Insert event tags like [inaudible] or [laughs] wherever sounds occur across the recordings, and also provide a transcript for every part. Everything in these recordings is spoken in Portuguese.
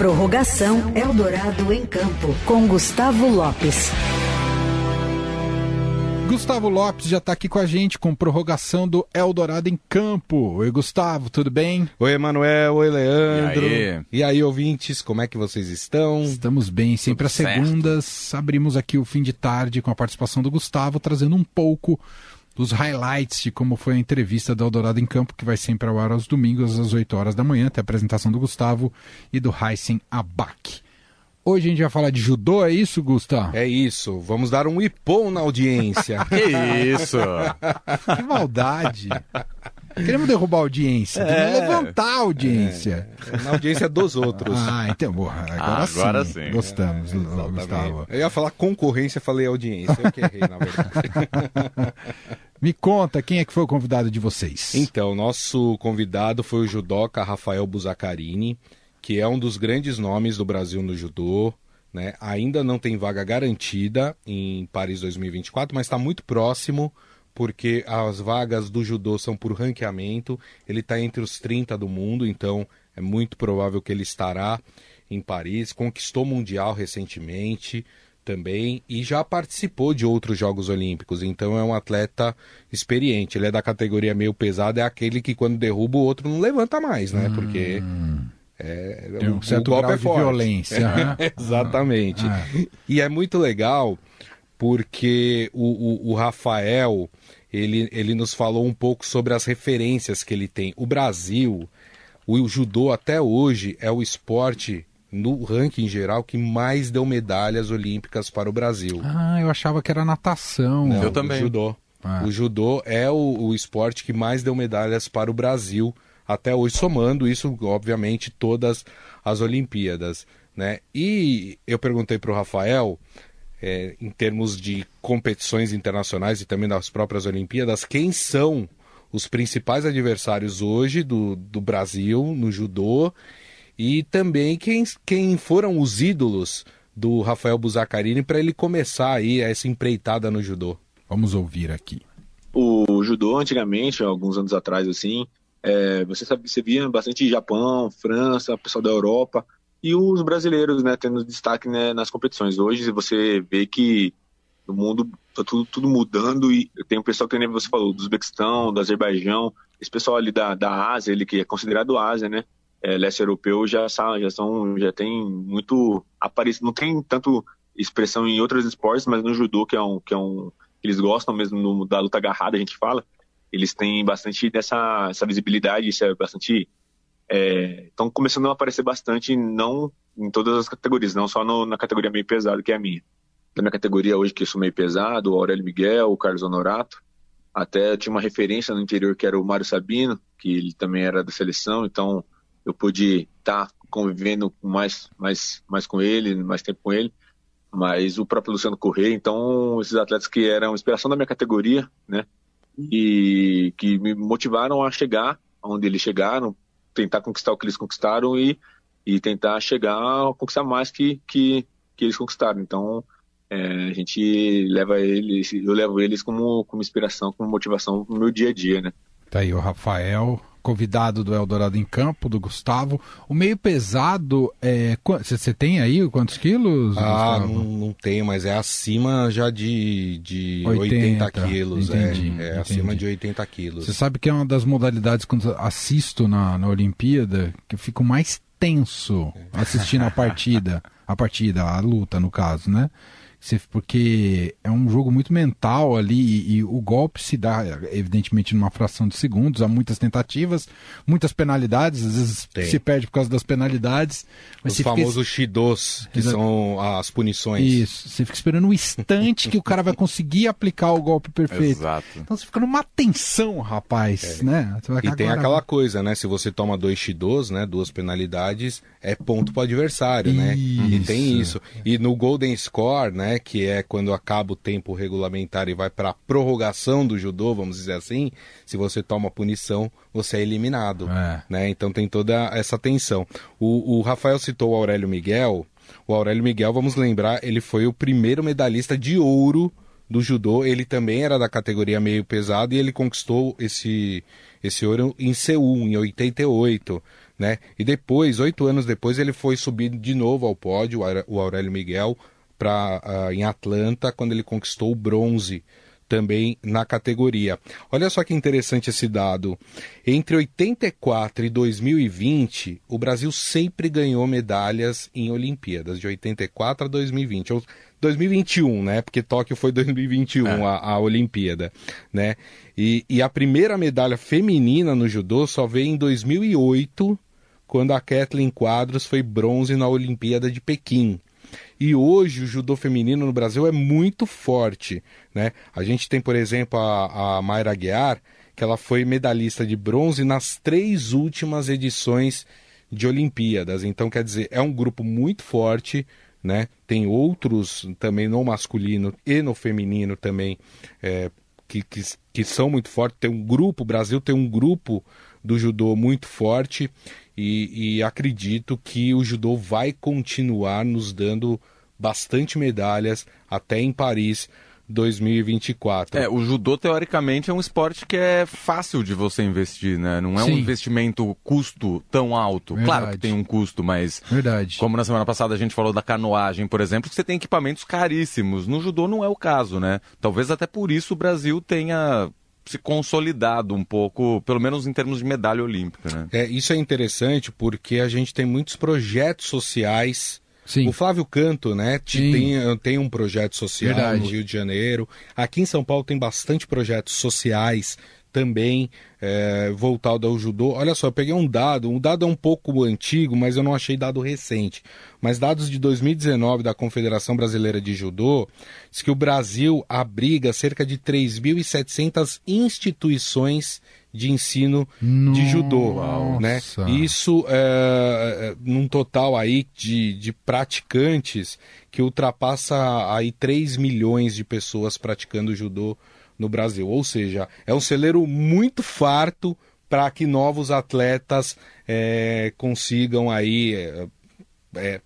Prorrogação Eldorado em Campo, com Gustavo Lopes. Gustavo Lopes já está aqui com a gente com prorrogação do Eldorado em campo. Oi, Gustavo, tudo bem? Oi, Emanuel. Oi, Leandro. E aí? e aí? ouvintes, como é que vocês estão? Estamos bem. Sempre às segundas abrimos aqui o fim de tarde com a participação do Gustavo, trazendo um pouco dos highlights de como foi a entrevista do Eldorado em Campo, que vai sempre ao ar aos domingos às 8 horas da manhã, tem a apresentação do Gustavo e do Heisen Abak. Hoje a gente vai falar de judô, é isso, Gustavo? É isso. Vamos dar um ipom na audiência. [laughs] que isso? que maldade. Queremos derrubar a audiência, é, levantar a audiência. É, na audiência dos outros. Ah, então, porra, agora, ah, agora sim. sim. Gostamos, é, Gustavo. Eu ia falar concorrência, falei audiência. Eu que errei, na verdade. [laughs] Me conta, quem é que foi o convidado de vocês? Então, nosso convidado foi o judoca Rafael Buzacarini que é um dos grandes nomes do Brasil no judô. Né? Ainda não tem vaga garantida em Paris 2024, mas está muito próximo, porque as vagas do judô são por ranqueamento. Ele está entre os 30 do mundo, então é muito provável que ele estará em Paris. Conquistou Mundial recentemente também e já participou de outros Jogos Olímpicos, então é um atleta experiente. Ele é da categoria meio pesada, é aquele que quando derruba o outro não levanta mais, né? Hum. Porque é, Tem um certo grau é de violência. [laughs] É, exatamente. Ah. E é muito legal porque o, o, o, Rafael ele, ele nos falou um pouco sobre as referências que ele tem. O Brasil, o judô até hoje é o esporte no ranking geral que mais deu medalhas olímpicas para o Brasil. Ah, eu achava que era natação. Não, eu também. O judô. Ah. O judô é o, o esporte que mais deu medalhas para o Brasil até hoje, somando isso, obviamente, todas as Olimpíadas. Né? E eu perguntei para o Rafael, é, em termos de competições internacionais e também das próprias Olimpíadas, quem são os principais adversários hoje do, do Brasil no judô e também quem, quem foram os ídolos do Rafael Buzacarini para ele começar aí essa empreitada no judô. Vamos ouvir aqui. O judô antigamente, alguns anos atrás assim, é, você sabe, você via bastante Japão, França, pessoal da Europa e os brasileiros, né, tendo destaque né, nas competições. Hoje você vê que o mundo tá tudo, tudo mudando e tem um pessoal que nem você falou, do Uzbequistão, do Azerbaijão, esse pessoal ali da, da Ásia, ele que é considerado Ásia, né, é, leste europeu já já são já tem muito aparece não tem tanto expressão em outros esportes, mas no judô que é um que é um eles gostam mesmo no, da luta agarrada, a gente fala eles têm bastante dessa essa visibilidade, isso é bastante estão é, começando a aparecer bastante, não em todas as categorias, não só no, na categoria meio pesado, que é a minha. Na minha categoria hoje, que eu sou meio pesado, o Aurélio Miguel, o Carlos Honorato, até tinha uma referência no interior que era o Mário Sabino, que ele também era da seleção, então eu pude estar tá convivendo mais, mais, mais com ele, mais tempo com ele, mas o próprio Luciano Correia, então esses atletas que eram inspiração da minha categoria, né, e que me motivaram a chegar onde eles chegaram, tentar conquistar o que eles conquistaram e, e tentar chegar a conquistar mais que, que, que eles conquistaram. Então, é, a gente leva eles, eu levo eles como, como inspiração, como motivação no meu dia a dia, né? Tá aí o Rafael, convidado do Eldorado em Campo, do Gustavo. O meio pesado, você é, tem aí quantos quilos? Ah, não, não, tenho, mas é acima já de, de 80, 80 quilos. É, entendi, é, é acima de 80 quilos. Você sabe que é uma das modalidades quando assisto na, na Olimpíada que eu fico mais tenso assistindo a partida, [laughs] a partida, a luta no caso, né? Porque é um jogo muito mental ali e, e, o golpe se dá, evidentemente, numa fração de segundos. Há muitas tentativas, muitas penalidades, às vezes Tem. se perde por causa das penalidades. Os famosos fica... shidos, que Exato. são as punições. Isso, você fica esperando um instante que o cara vai conseguir aplicar o golpe perfeito. Exato. Então você fica numa tensão, rapaz, é. né? e tem aquela coisa, né? Se você toma dois shidos, né? Duas penalidades, é ponto para o adversário, isso. né? E tem isso. E no Golden Score, né? Que é quando acaba o tempo regulamentar e vai para a prorrogação do judô, vamos dizer assim. Se você toma punição, você é eliminado, é. né? Então tem toda essa tensão. O, o Rafael citou o Aurélio Miguel. O Aurélio Miguel, vamos lembrar, ele foi o primeiro medalhista de ouro do judô. Ele também era da categoria meio pesado e ele conquistou esse esse ouro em Seul em 88 né? E depois, oito anos depois, ele foi subir de novo ao pódio, o Aurélio Miguel, pra, uh, em Atlanta, quando ele conquistou o bronze também na categoria. Olha só que interessante esse dado. Entre 84 e 2020, o Brasil sempre ganhou medalhas em Olimpíadas, de 84 a 2020. Ou 2021, né? Porque Tóquio foi 2021 é. a, a Olimpíada, né? E, e a primeira medalha feminina no judô só veio em 2008, quando a Kathleen Quadros foi bronze na Olimpíada de Pequim. E hoje o judô feminino no Brasil é muito forte. Né? A gente tem, por exemplo, a, a Mayra Guiar, que ela foi medalhista de bronze nas três últimas edições de Olimpíadas. Então, quer dizer, é um grupo muito forte. Né? Tem outros também no masculino e no feminino também é, que, que, que são muito fortes. Tem um grupo, o Brasil tem um grupo do judô muito forte e, e acredito que o judô vai continuar nos dando bastante medalhas até em Paris 2024. É, o judô teoricamente é um esporte que é fácil de você investir, né? Não é Sim. um investimento custo tão alto. Verdade. Claro que tem um custo, mas Verdade. como na semana passada a gente falou da canoagem, por exemplo, que você tem equipamentos caríssimos. No judô não é o caso, né? Talvez até por isso o Brasil tenha se consolidado um pouco, pelo menos em termos de medalha olímpica. Né? É, isso é interessante porque a gente tem muitos projetos sociais. Sim. O Flávio Canto, né, tem, tem um projeto social Verdade. no Rio de Janeiro. Aqui em São Paulo tem bastante projetos sociais também é, voltado ao judô. Olha só, eu peguei um dado, um dado é um pouco antigo, mas eu não achei dado recente. Mas dados de 2019 da Confederação Brasileira de Judô diz que o Brasil abriga cerca de 3.700 instituições de ensino Nossa. de judô, né? Isso é, é, num total aí de, de praticantes que ultrapassa aí 3 milhões de pessoas praticando judô no Brasil. Ou seja, é um celeiro muito farto para que novos atletas é, consigam aí é,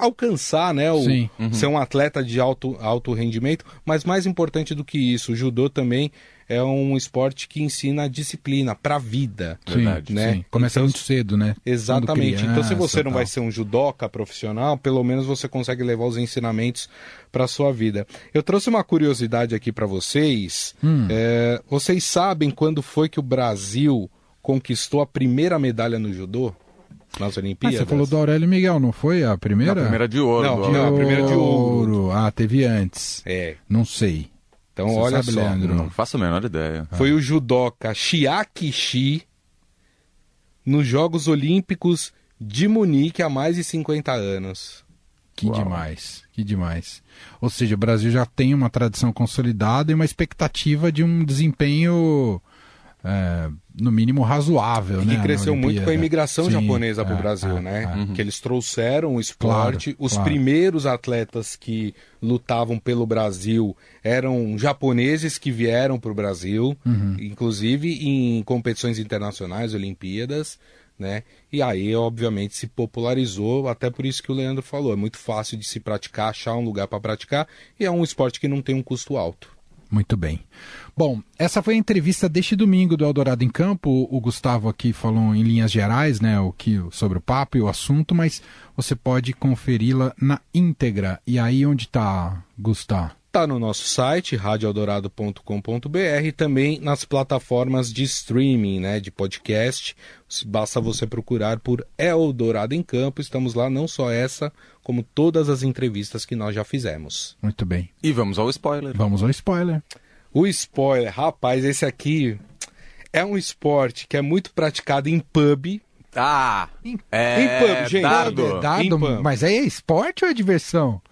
alcançar, né, o, uhum. ser um atleta de alto, alto rendimento, mas mais importante do que isso, o judô também é um esporte que ensina a disciplina para a vida. Sim, Verdade, né? Sim. Começa então, muito cedo, né? Exatamente. Criança, então, se você não tal. vai ser um judoca profissional, pelo menos você consegue levar os ensinamentos para a sua vida. Eu trouxe uma curiosidade aqui para vocês. Hum. É, vocês sabem quando foi que o Brasil conquistou a primeira medalha no judô? Nas Olimpíadas. Ah, você falou do Aurélio Miguel, não foi a primeira? a primeira de ouro. Não, não, a primeira de ouro. Ah, teve antes. É. Não sei. Então, Você olha sabe, só. Leandro? Não faço a menor ideia. Foi o judoca Shiakishi nos Jogos Olímpicos de Munique há mais de 50 anos. Que Uau. demais, que demais. Ou seja, o Brasil já tem uma tradição consolidada e uma expectativa de um desempenho é, no mínimo razoável, e né? Que cresceu muito com a imigração Sim, japonesa para o é, Brasil, é, né? É. Que eles trouxeram o esporte. Claro, Os claro. primeiros atletas que lutavam pelo Brasil eram japoneses que vieram para o Brasil, uhum. inclusive em competições internacionais, Olimpíadas. Né? E aí, obviamente, se popularizou, até por isso que o Leandro falou, é muito fácil de se praticar, achar um lugar para praticar, e é um esporte que não tem um custo alto. Muito bem. Bom, essa foi a entrevista deste domingo do Eldorado em Campo. O Gustavo aqui falou em linhas gerais, né, o que sobre o papo e o assunto, mas você pode conferi-la na íntegra. E aí onde está, Gustavo? Está no nosso site, radioeldorado.com.br e também nas plataformas de streaming, né, de podcast. Basta você procurar por Eldorado em Campo. Estamos lá, não só essa, como todas as entrevistas que nós já fizemos. Muito bem. E vamos ao spoiler. Vamos ao spoiler. O spoiler, rapaz, esse aqui é um esporte que é muito praticado em pub. Ah, é... em pub, gente. Dado. Dado, mas aí é esporte ou é diversão?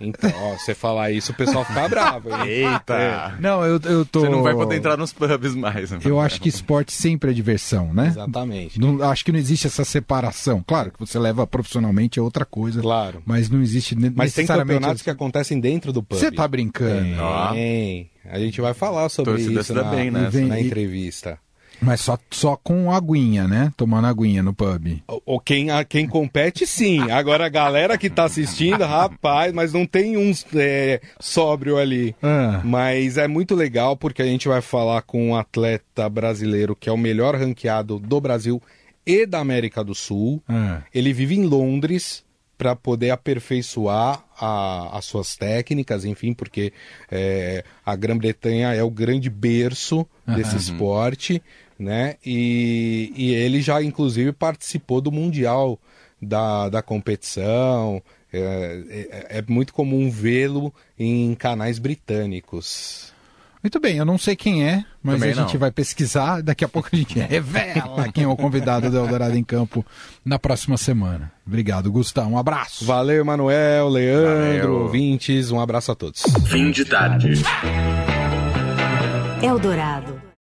Então, ó, você falar isso, o pessoal fica bravo. Hein? Eita! É. Não, eu, eu tô. Você não vai poder entrar nos pubs mais. Né? Eu acho que esporte sempre é diversão, né? Exatamente. Não, acho que não existe essa separação. Claro que você leva profissionalmente é outra coisa. Claro. Mas não existe Mas tem campeonatos que acontecem dentro do pub. Você tá brincando? Tem. A gente vai falar sobre Torcida isso na, bem, né? na entrevista. Mas só, só com aguinha, né? Tomando aguinha no pub. Ou quem, quem compete, sim. Agora a galera que tá assistindo, rapaz, mas não tem um é, sóbrio ali. Ah. Mas é muito legal porque a gente vai falar com um atleta brasileiro que é o melhor ranqueado do Brasil e da América do Sul. É. Ele vive em Londres para poder aperfeiçoar a- as suas técnicas, enfim, porque é, a Grã-Bretanha é o grande berço desse esporte, né? E, e ele já, inclusive, participou do Mundial da, da competição. É, é- é muito comum vê-lo em canais britânicos. Muito bem, eu não sei quem é, mas Também a gente não. vai pesquisar. Daqui a pouco a gente [laughs] revela quem é o convidado do Eldorado em Campo na próxima semana. Obrigado, Gustavo. Um abraço. Valeu, Emanuel, Leandro, Valeu. ouvintes, um abraço a todos. Fim de tarde. Eldorado.